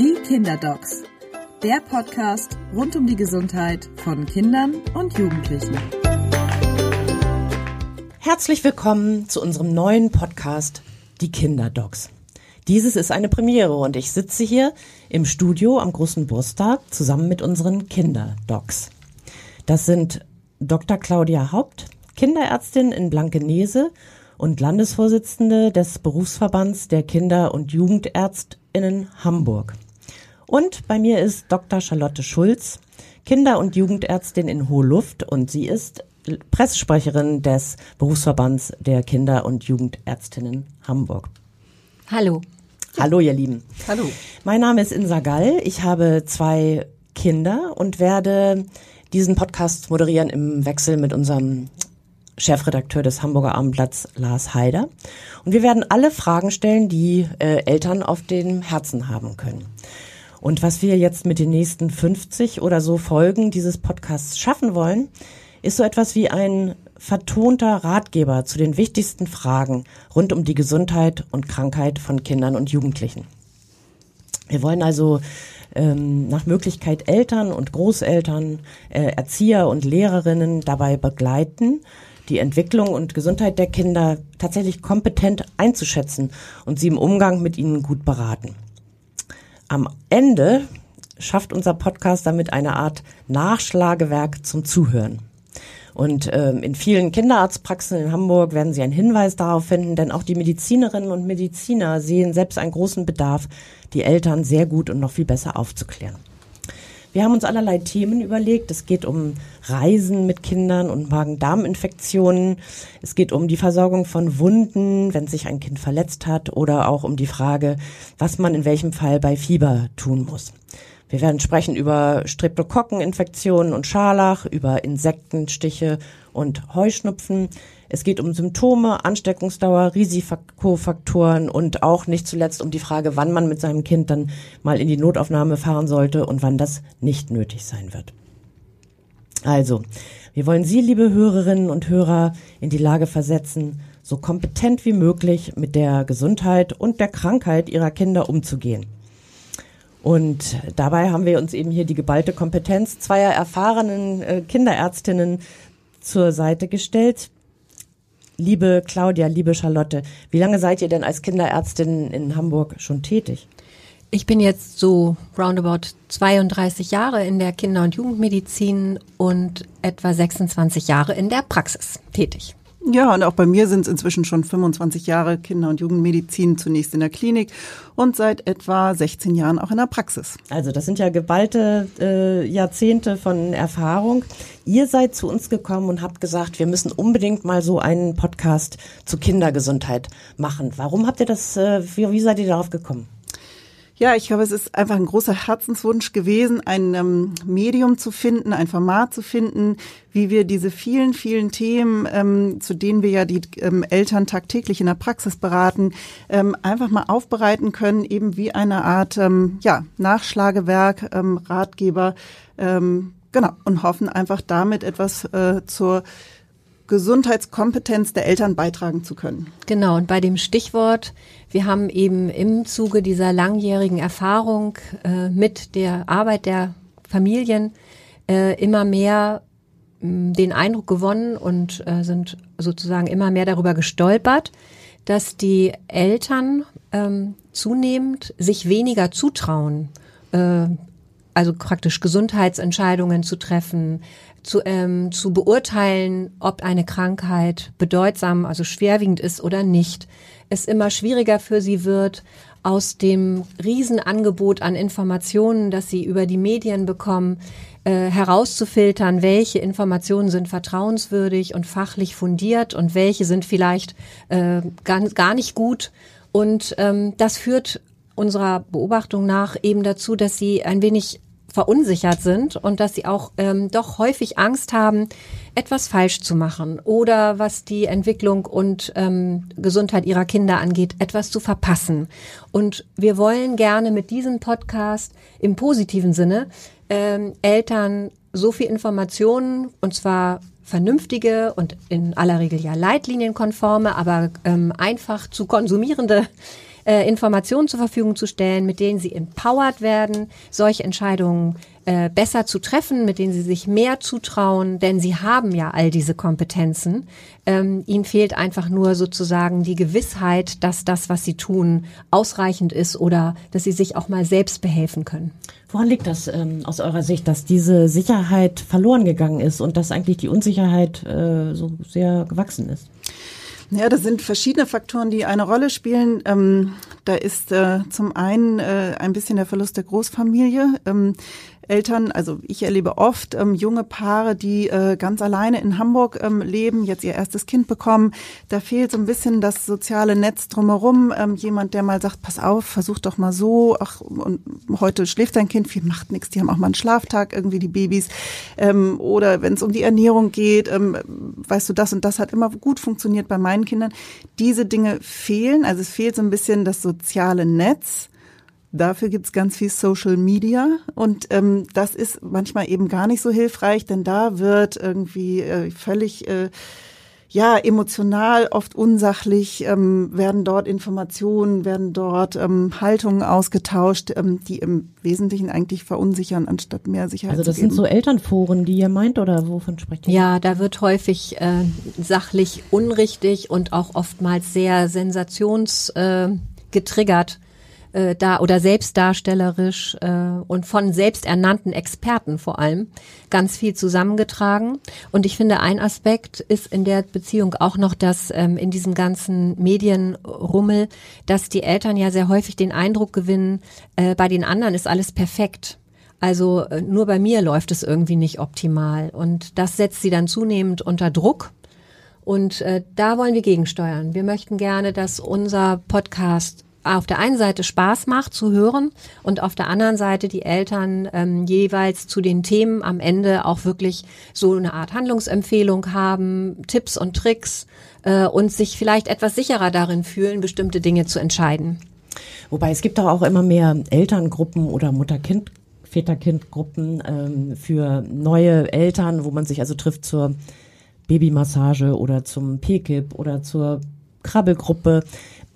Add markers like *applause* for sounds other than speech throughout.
Die Kinderdocs, der Podcast rund um die Gesundheit von Kindern und Jugendlichen. Herzlich willkommen zu unserem neuen Podcast Die Kinderdocs. Dieses ist eine Premiere und ich sitze hier im Studio am Großen Brustag zusammen mit unseren Kinderdocs. Das sind Dr. Claudia Haupt, Kinderärztin in Blankenese und Landesvorsitzende des Berufsverbands der Kinder- und Jugendärztinnen Hamburg. Und bei mir ist Dr. Charlotte Schulz, Kinder- und Jugendärztin in Hohe Luft und sie ist Pressesprecherin des Berufsverbands der Kinder- und Jugendärztinnen Hamburg. Hallo. Hallo, ihr Lieben. Hallo. Mein Name ist Insa Gall. Ich habe zwei Kinder und werde diesen Podcast moderieren im Wechsel mit unserem Chefredakteur des Hamburger Abendblatts Lars Haider. Und wir werden alle Fragen stellen, die äh, Eltern auf dem Herzen haben können. Und was wir jetzt mit den nächsten 50 oder so Folgen dieses Podcasts schaffen wollen, ist so etwas wie ein vertonter Ratgeber zu den wichtigsten Fragen rund um die Gesundheit und Krankheit von Kindern und Jugendlichen. Wir wollen also ähm, nach Möglichkeit Eltern und Großeltern, äh, Erzieher und Lehrerinnen dabei begleiten, die Entwicklung und Gesundheit der Kinder tatsächlich kompetent einzuschätzen und sie im Umgang mit ihnen gut beraten. Am Ende schafft unser Podcast damit eine Art Nachschlagewerk zum Zuhören. Und ähm, in vielen Kinderarztpraxen in Hamburg werden Sie einen Hinweis darauf finden, denn auch die Medizinerinnen und Mediziner sehen selbst einen großen Bedarf, die Eltern sehr gut und noch viel besser aufzuklären. Wir haben uns allerlei Themen überlegt. Es geht um Reisen mit Kindern und Magen-Darm-Infektionen. Es geht um die Versorgung von Wunden, wenn sich ein Kind verletzt hat oder auch um die Frage, was man in welchem Fall bei Fieber tun muss. Wir werden sprechen über Streptokokkeninfektionen und Scharlach, über Insektenstiche und Heuschnupfen. Es geht um Symptome, Ansteckungsdauer, Risikofaktoren und auch nicht zuletzt um die Frage, wann man mit seinem Kind dann mal in die Notaufnahme fahren sollte und wann das nicht nötig sein wird. Also, wir wollen Sie, liebe Hörerinnen und Hörer, in die Lage versetzen, so kompetent wie möglich mit der Gesundheit und der Krankheit Ihrer Kinder umzugehen. Und dabei haben wir uns eben hier die geballte Kompetenz zweier erfahrenen äh, Kinderärztinnen zur Seite gestellt. Liebe Claudia, liebe Charlotte, wie lange seid ihr denn als Kinderärztin in Hamburg schon tätig? Ich bin jetzt so roundabout 32 Jahre in der Kinder- und Jugendmedizin und etwa 26 Jahre in der Praxis tätig. Ja, und auch bei mir sind es inzwischen schon 25 Jahre Kinder- und Jugendmedizin, zunächst in der Klinik und seit etwa 16 Jahren auch in der Praxis. Also das sind ja geballte äh, Jahrzehnte von Erfahrung. Ihr seid zu uns gekommen und habt gesagt, wir müssen unbedingt mal so einen Podcast zu Kindergesundheit machen. Warum habt ihr das, äh, wie, wie seid ihr darauf gekommen? Ja, ich glaube, es ist einfach ein großer Herzenswunsch gewesen, ein ähm, Medium zu finden, ein Format zu finden, wie wir diese vielen, vielen Themen, ähm, zu denen wir ja die ähm, Eltern tagtäglich in der Praxis beraten, ähm, einfach mal aufbereiten können, eben wie eine Art ähm, ja, Nachschlagewerk, ähm, Ratgeber, genau, und hoffen einfach damit etwas äh, zur Gesundheitskompetenz der Eltern beitragen zu können. Genau, und bei dem Stichwort, wir haben eben im Zuge dieser langjährigen Erfahrung äh, mit der Arbeit der Familien äh, immer mehr mh, den Eindruck gewonnen und äh, sind sozusagen immer mehr darüber gestolpert, dass die Eltern ähm, zunehmend sich weniger zutrauen, äh, also praktisch Gesundheitsentscheidungen zu treffen, zu, ähm, zu beurteilen, ob eine Krankheit bedeutsam, also schwerwiegend ist oder nicht. Es immer schwieriger für sie wird, aus dem Riesenangebot an Informationen, das sie über die Medien bekommen, äh, herauszufiltern, welche Informationen sind vertrauenswürdig und fachlich fundiert und welche sind vielleicht äh, gar, gar nicht gut. Und ähm, das führt unserer Beobachtung nach eben dazu, dass sie ein wenig verunsichert sind und dass sie auch ähm, doch häufig Angst haben, etwas falsch zu machen oder was die Entwicklung und ähm, Gesundheit ihrer Kinder angeht, etwas zu verpassen. Und wir wollen gerne mit diesem Podcast im positiven Sinne ähm, Eltern so viel Informationen und zwar vernünftige und in aller Regel ja leitlinienkonforme, aber ähm, einfach zu konsumierende äh, Informationen zur Verfügung zu stellen, mit denen sie empowered werden, solche Entscheidungen äh, besser zu treffen, mit denen sie sich mehr zutrauen, denn sie haben ja all diese Kompetenzen. Ähm, ihnen fehlt einfach nur sozusagen die Gewissheit, dass das, was sie tun, ausreichend ist oder dass sie sich auch mal selbst behelfen können. Woran liegt das ähm, aus eurer Sicht, dass diese Sicherheit verloren gegangen ist und dass eigentlich die Unsicherheit äh, so sehr gewachsen ist? Ja, das sind verschiedene Faktoren, die eine Rolle spielen. Ähm, da ist äh, zum einen äh, ein bisschen der Verlust der Großfamilie. Ähm, Eltern, also ich erlebe oft ähm, junge Paare, die äh, ganz alleine in Hamburg ähm, leben, jetzt ihr erstes Kind bekommen. Da fehlt so ein bisschen das soziale Netz drumherum. Ähm, jemand, der mal sagt, pass auf, versuch doch mal so. Ach, und heute schläft dein Kind, viel macht nichts. Die haben auch mal einen Schlaftag, irgendwie die Babys. Ähm, oder wenn es um die Ernährung geht, ähm, weißt du, das und das hat immer gut funktioniert bei meinen Kindern. Diese Dinge fehlen. Also es fehlt so ein bisschen das soziale Netz. Dafür gibt's ganz viel Social Media und ähm, das ist manchmal eben gar nicht so hilfreich, denn da wird irgendwie äh, völlig äh, ja emotional, oft unsachlich, ähm, werden dort Informationen, werden dort ähm, Haltungen ausgetauscht, ähm, die im Wesentlichen eigentlich verunsichern, anstatt mehr Sicherheit Also das zu geben. sind so Elternforen, die ihr meint oder wovon sprecht ihr? Ja, da wird häufig äh, sachlich unrichtig und auch oftmals sehr sensations äh, getriggert äh, da oder selbstdarstellerisch äh, und von selbsternannten Experten vor allem ganz viel zusammengetragen. Und ich finde, ein Aspekt ist in der Beziehung auch noch, dass ähm, in diesem ganzen Medienrummel, dass die Eltern ja sehr häufig den Eindruck gewinnen, äh, bei den anderen ist alles perfekt. Also äh, nur bei mir läuft es irgendwie nicht optimal. Und das setzt sie dann zunehmend unter Druck. Und äh, da wollen wir gegensteuern. Wir möchten gerne, dass unser Podcast auf der einen Seite Spaß macht zu hören und auf der anderen Seite die Eltern ähm, jeweils zu den Themen am Ende auch wirklich so eine Art Handlungsempfehlung haben, Tipps und Tricks äh, und sich vielleicht etwas sicherer darin fühlen, bestimmte Dinge zu entscheiden. Wobei es gibt doch auch immer mehr Elterngruppen oder Mutter-Kind, Väter-Kind-Gruppen ähm, für neue Eltern, wo man sich also trifft zur Babymassage oder zum PKIP oder zur Krabbelgruppe.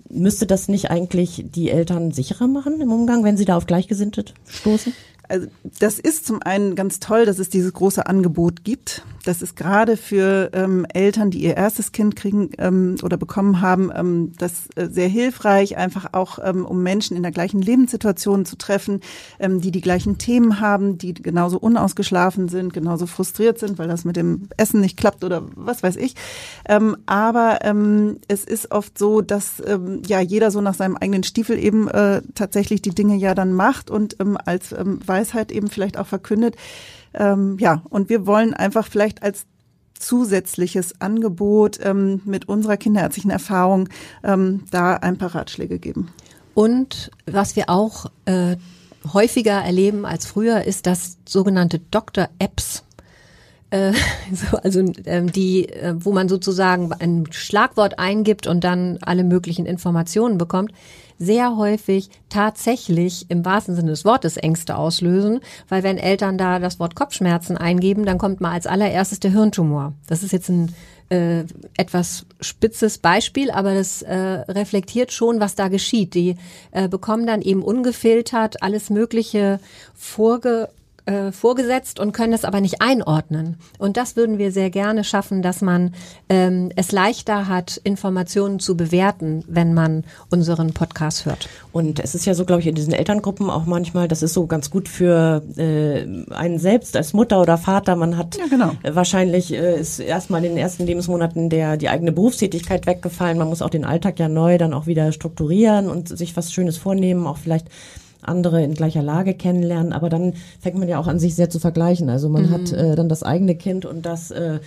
Müsste das nicht eigentlich die Eltern sicherer machen im Umgang, wenn sie da auf Gleichgesinnte stoßen? Also das ist zum einen ganz toll, dass es dieses große Angebot gibt. Das ist gerade für ähm, Eltern, die ihr erstes Kind kriegen ähm, oder bekommen haben, ähm, das äh, sehr hilfreich, einfach auch ähm, um Menschen in der gleichen Lebenssituation zu treffen, ähm, die die gleichen Themen haben, die genauso unausgeschlafen sind, genauso frustriert sind, weil das mit dem Essen nicht klappt oder was weiß ich. Ähm, aber ähm, es ist oft so, dass ähm, ja jeder so nach seinem eigenen Stiefel eben äh, tatsächlich die Dinge ja dann macht und ähm, als ähm, Weisheit eben vielleicht auch verkündet. Ähm, ja, und wir wollen einfach vielleicht als zusätzliches Angebot ähm, mit unserer kinderärztlichen Erfahrung ähm, da ein paar Ratschläge geben. Und was wir auch äh, häufiger erleben als früher, ist, dass sogenannte Doktor-Apps äh, *laughs* so, also ähm, die, äh, wo man sozusagen ein Schlagwort eingibt und dann alle möglichen Informationen bekommt, sehr häufig tatsächlich im wahrsten Sinne des Wortes Ängste auslösen, weil wenn Eltern da das Wort Kopfschmerzen eingeben, dann kommt mal als allererstes der Hirntumor. Das ist jetzt ein äh, etwas spitzes Beispiel, aber das äh, reflektiert schon, was da geschieht. Die äh, bekommen dann eben ungefiltert alles Mögliche vorge äh, vorgesetzt und können es aber nicht einordnen. Und das würden wir sehr gerne schaffen, dass man ähm, es leichter hat, Informationen zu bewerten, wenn man unseren Podcast hört. Und es ist ja so, glaube ich, in diesen Elterngruppen auch manchmal, das ist so ganz gut für äh, einen selbst als Mutter oder Vater. Man hat Ja, genau. äh, wahrscheinlich äh, ist erstmal in den ersten Lebensmonaten der die eigene Berufstätigkeit weggefallen. Man muss auch den Alltag ja neu dann auch wieder strukturieren und sich was Schönes vornehmen, auch vielleicht andere in gleicher Lage kennenlernen, aber dann fängt man ja auch an, sich sehr zu vergleichen. Also man hat äh, dann das eigene Kind und das äh,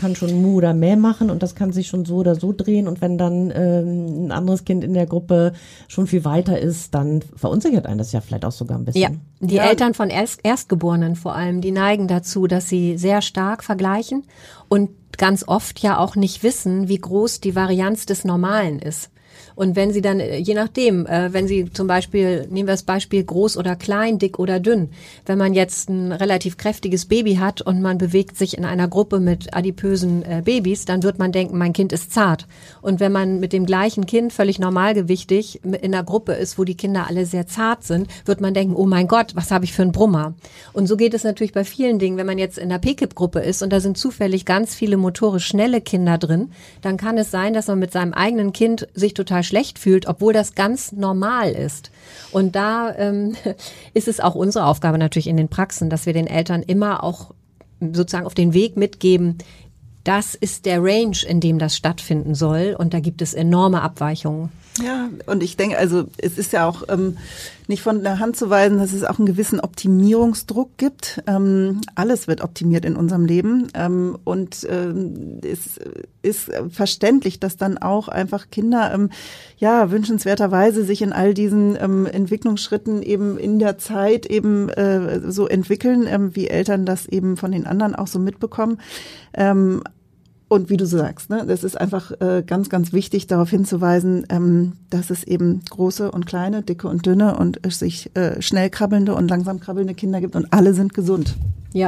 kann schon Mu oder Mäh machen und das kann sich schon so oder so drehen. Und wenn dann ähm, ein anderes Kind in der Gruppe schon viel weiter ist, dann verunsichert einen das ja vielleicht auch sogar ein bisschen. Ja, die Ja. Eltern von Erst Erstgeborenen vor allem, die neigen dazu, dass sie sehr stark vergleichen und ganz oft ja auch nicht wissen, wie groß die Varianz des Normalen ist. Und wenn sie dann, äh, je nachdem, äh, wenn sie zum Beispiel, nehmen wir das Beispiel groß oder klein, dick oder dünn, wenn man jetzt ein relativ kräftiges Baby hat und man bewegt sich in einer Gruppe mit adipösen äh, Babys, dann wird man denken, mein Kind ist zart. Und wenn man mit dem gleichen Kind völlig normalgewichtig in einer Gruppe ist, wo die Kinder alle sehr zart sind, wird man denken, oh mein Gott, was habe ich für einen Brummer? Und so geht es natürlich bei vielen Dingen. Wenn man jetzt in der PKIP-Gruppe ist und da sind zufällig ganz viele motorisch schnelle Kinder drin, dann kann es sein, dass man mit seinem eigenen Kind sich total schlecht fühlt, obwohl das ganz normal ist. Und da ähm, *laughs* ist es auch unsere Aufgabe natürlich in den Praxen, dass wir den Eltern immer auch sozusagen auf den Weg mitgeben, das ist der Range, in dem das stattfinden soll. Und da gibt es enorme Abweichungen. Ja, und ich denke, also es ist ja auch ähm, nicht von der Hand zu weisen, dass es auch einen gewissen Optimierungsdruck gibt. Ähm, alles wird optimiert in unserem Leben. Ähm, und ähm, es ist verständlich, dass dann auch einfach Kinder ähm, ja wünschenswerterweise sich in all diesen ähm, Entwicklungsschritten eben in der Zeit eben äh, so entwickeln, ähm, wie Eltern das eben von den anderen auch so mitbekommen. Ähm, und wie du sagst, ne, das ist einfach äh, ganz, ganz wichtig, darauf hinzuweisen, ähm, dass es eben große und kleine, dicke und dünne und es sich äh, schnell krabbelnde und langsam krabbelnde Kinder gibt und alle sind gesund. Ja.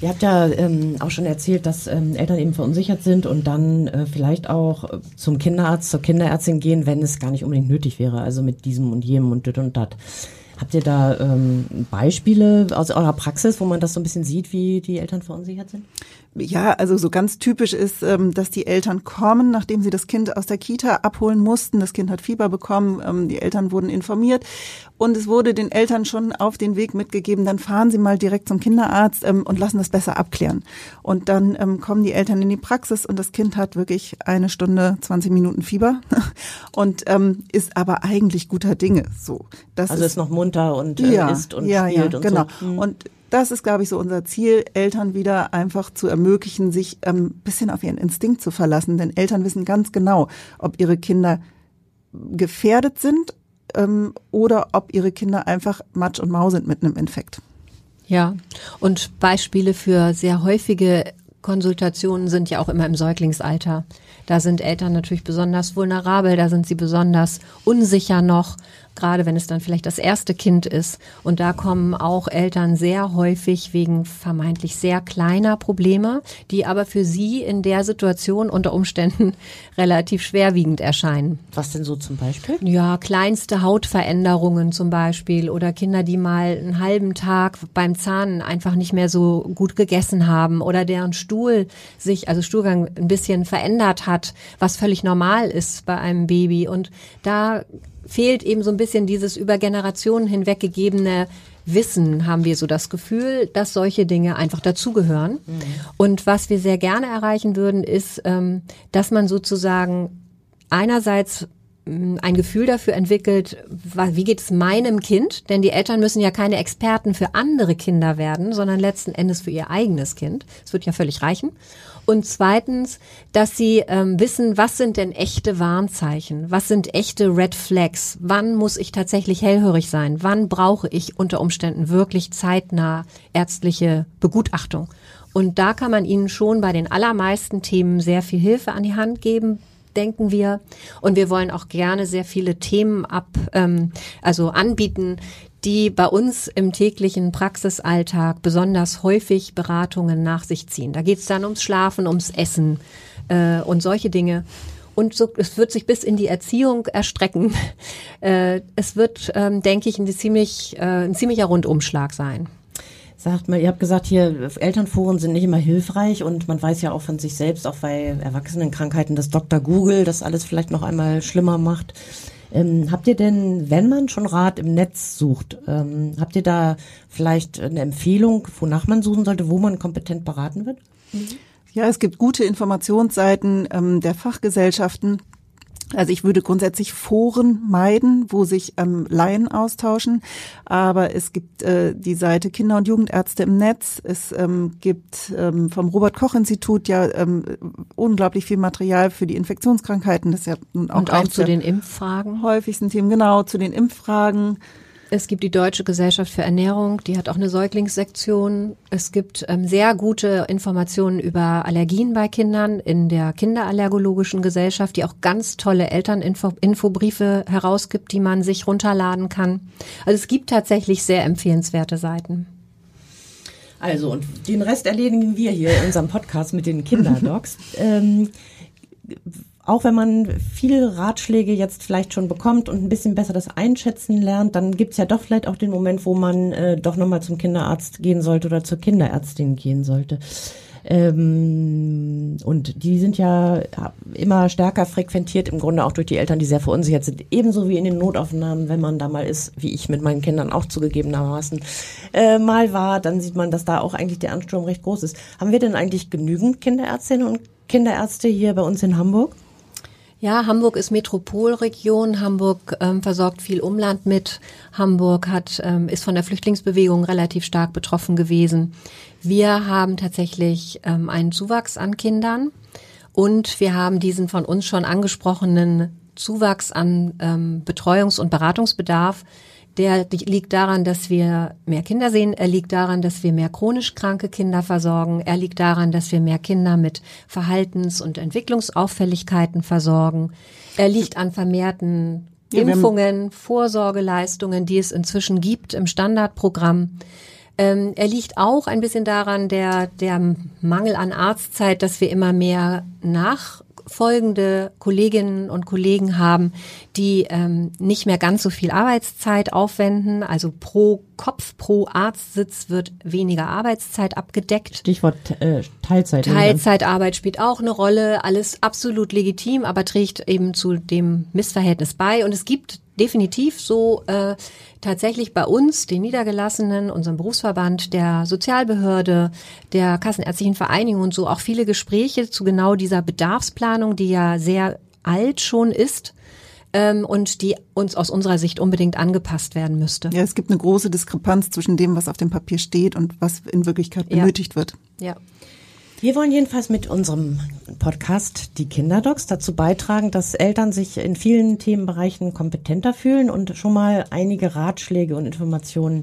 Ihr habt ja ähm, auch schon erzählt, dass ähm, Eltern eben verunsichert sind und dann äh, vielleicht auch zum Kinderarzt, zur Kinderärztin gehen, wenn es gar nicht unbedingt nötig wäre, also mit diesem und jenem und dit und dat. Habt ihr da ähm, Beispiele aus eurer Praxis, wo man das so ein bisschen sieht, wie die Eltern verunsichert sind? Ja, also so ganz typisch ist, ähm, dass die Eltern kommen, nachdem sie das Kind aus der Kita abholen mussten. Das Kind hat Fieber bekommen, ähm, die Eltern wurden informiert und es wurde den Eltern schon auf den Weg mitgegeben, dann fahren sie mal direkt zum Kinderarzt ähm, und lassen das besser abklären. Und dann kommen die Eltern in die Praxis und das Kind hat wirklich eine Stunde, 20 Minuten Fieber *laughs* und ist aber eigentlich guter Dinge. So, das also ist, ist noch munter und äh, ja, isst und ja, spielt ja, und genau. so. Mhm. Und das ist, glaube ich, so unser Ziel, Eltern wieder einfach zu ermöglichen, sich ein ähm, bisschen auf ihren Instinkt zu verlassen. Denn Eltern wissen ganz genau, ob ihre Kinder gefährdet sind ähm, oder ob ihre Kinder einfach Matsch und Mau sind mit einem Infekt. Ja, und Beispiele für sehr häufige Konsultationen sind ja auch immer im Säuglingsalter. Da sind Eltern natürlich besonders vulnerabel, da sind sie besonders unsicher noch gerade wenn es dann vielleicht das erste Kind ist. Und da kommen auch Eltern sehr häufig wegen vermeintlich sehr kleiner Probleme, die aber für sie in der Situation unter Umständen *laughs* relativ schwerwiegend erscheinen. Was denn so zum Beispiel? Ja, kleinste Hautveränderungen zum Beispiel oder Kinder, die mal einen halben Tag beim Zahnen einfach nicht mehr so gut gegessen haben oder deren Stuhl sich, also Stuhlgang ein bisschen verändert hat, was völlig normal ist bei einem Baby. Und da fehlt eben so ein bisschen dieses über Generationen hinweg gegebene Wissen, haben wir so das Gefühl, dass solche Dinge einfach dazugehören. Mhm. Und was wir sehr gerne erreichen würden, ist, ähm, dass man sozusagen einerseits ein Gefühl dafür entwickelt, wie geht es meinem Kind? Denn die Eltern müssen ja keine Experten für andere Kinder werden, sondern letzten Endes für ihr eigenes Kind. Es wird ja völlig reichen. Und zweitens, dass sie ähm, wissen, was sind denn echte Warnzeichen? Was sind echte Red Flags? Wann muss ich tatsächlich hellhörig sein? Wann brauche ich unter Umständen wirklich zeitnah ärztliche Begutachtung? Und da kann man ihnen schon bei den allermeisten Themen sehr viel Hilfe an die Hand geben, denken wir. Und wir wollen auch gerne sehr viele Themen ab, ähm, also anbieten, die bei uns im täglichen Praxisalltag besonders häufig Beratungen nach sich ziehen. Da geht es dann ums Schlafen, ums Essen äh, und solche Dinge. Und so, es wird sich bis in die Erziehung erstrecken. *laughs* Äh, es wird, ähm, denke ich, ein, ziemlich, äh, ein ziemlicher Rundumschlag sein. Sagt mal, ihr habt gesagt, hier Elternforen sind nicht immer hilfreich und man weiß ja auch von sich selbst, auch bei Erwachsenenkrankheiten, dass Dr. Google das alles vielleicht noch einmal schlimmer macht. Ähm, habt ihr denn, wenn man schon Rat im Netz sucht, ähm, habt ihr da vielleicht eine Empfehlung, wonach man suchen sollte, wo man kompetent beraten wird? Ja, es gibt gute Informationsseiten ähm, der Fachgesellschaften. Also ich würde grundsätzlich Foren meiden, wo sich ähm, Laien austauschen. Aber es gibt äh, die Seite Kinder- und Jugendärzte im Netz. Es ähm, gibt ähm, vom Robert-Koch-Institut ja ähm, unglaublich viel Material für die Infektionskrankheiten. Das ist ja nun auch, und auch zu den Impffragen. Häufigsten Themen, genau, zu den Impffragen. Es gibt die Deutsche Gesellschaft für Ernährung, die hat auch eine Säuglingssektion. Es gibt ähm, sehr gute Informationen über Allergien bei Kindern in der Kinderallergologischen Gesellschaft, die auch ganz tolle Elterninfobriefe herausgibt, die man sich runterladen kann. Also es gibt tatsächlich sehr empfehlenswerte Seiten. Also, und den Rest erledigen wir hier in unserem Podcast mit den Kinderdocs. *laughs* ähm, auch wenn man viele Ratschläge jetzt vielleicht schon bekommt und ein bisschen besser das Einschätzen lernt, dann gibt's ja doch vielleicht auch den Moment, wo man äh, doch nochmal zum Kinderarzt gehen sollte oder zur Kinderärztin gehen sollte. Ähm, und die sind ja immer stärker frequentiert, im Grunde auch durch die Eltern, die sehr verunsichert sind. Ebenso wie in den Notaufnahmen, wenn man da mal ist, wie ich mit meinen Kindern auch zugegebenermaßen äh, mal war, dann sieht man, dass da auch eigentlich der Ansturm recht groß ist. Haben wir denn eigentlich genügend Kinderärztinnen und Kinderärzte hier bei uns in Hamburg? Ja, Hamburg ist Metropolregion. Hamburg ähm, versorgt viel Umland mit. Hamburg hat, ähm, ist von der Flüchtlingsbewegung relativ stark betroffen gewesen. Wir haben tatsächlich ähm, einen Zuwachs an Kindern und wir haben diesen von uns schon angesprochenen Zuwachs an ähm, Betreuungs- und Beratungsbedarf der liegt daran, dass wir mehr Kinder sehen. Er liegt daran, dass wir mehr chronisch kranke Kinder versorgen. Er liegt daran, dass wir mehr Kinder mit Verhaltens- und Entwicklungsauffälligkeiten versorgen. Er liegt an vermehrten Impfungen, Vorsorgeleistungen, die es inzwischen gibt im Standardprogramm. Ähm, er liegt auch ein bisschen daran, der, der Mangel an Arztzeit, dass wir immer mehr nach folgende Kolleginnen und Kollegen haben, die ähm, nicht mehr ganz so viel Arbeitszeit aufwenden. Also pro Kopf, pro Arztsitz wird weniger Arbeitszeit abgedeckt. Stichwort äh, Teilzeit. Teilzeitarbeit spielt auch eine Rolle. Alles absolut legitim, aber trägt eben zu dem Missverhältnis bei. Und es gibt definitiv so äh, tatsächlich bei uns, den Niedergelassenen, unserem Berufsverband, der Sozialbehörde, der Kassenärztlichen Vereinigung und so auch viele Gespräche zu genau dieser Bedarfsplanung, die ja sehr alt schon ist ähm, und die uns aus unserer Sicht unbedingt angepasst werden müsste. Ja, es gibt eine große Diskrepanz zwischen dem, was auf dem Papier steht und was in Wirklichkeit benötigt ja. wird. Ja. Wir wollen jedenfalls mit unserem Podcast Die Kinderdocs dazu beitragen, dass Eltern sich in vielen Themenbereichen kompetenter fühlen und schon mal einige Ratschläge und Informationen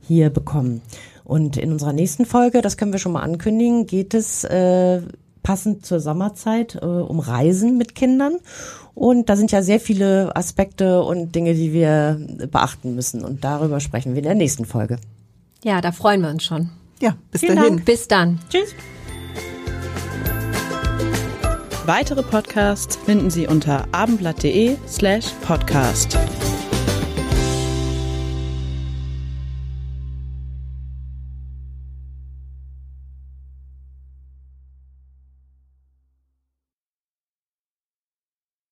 hier bekommen. Und in unserer nächsten Folge, das können wir schon mal ankündigen, geht es äh, passend zur Sommerzeit äh, um Reisen mit Kindern. Und da sind ja sehr viele Aspekte und Dinge, die wir beachten müssen. Und darüber sprechen wir in der nächsten Folge. Ja, da freuen wir uns schon. Ja, bis Vielen dahin. Dank. Bis dann. Tschüss. Weitere Podcasts finden Sie unter abendblatt.de slash podcast.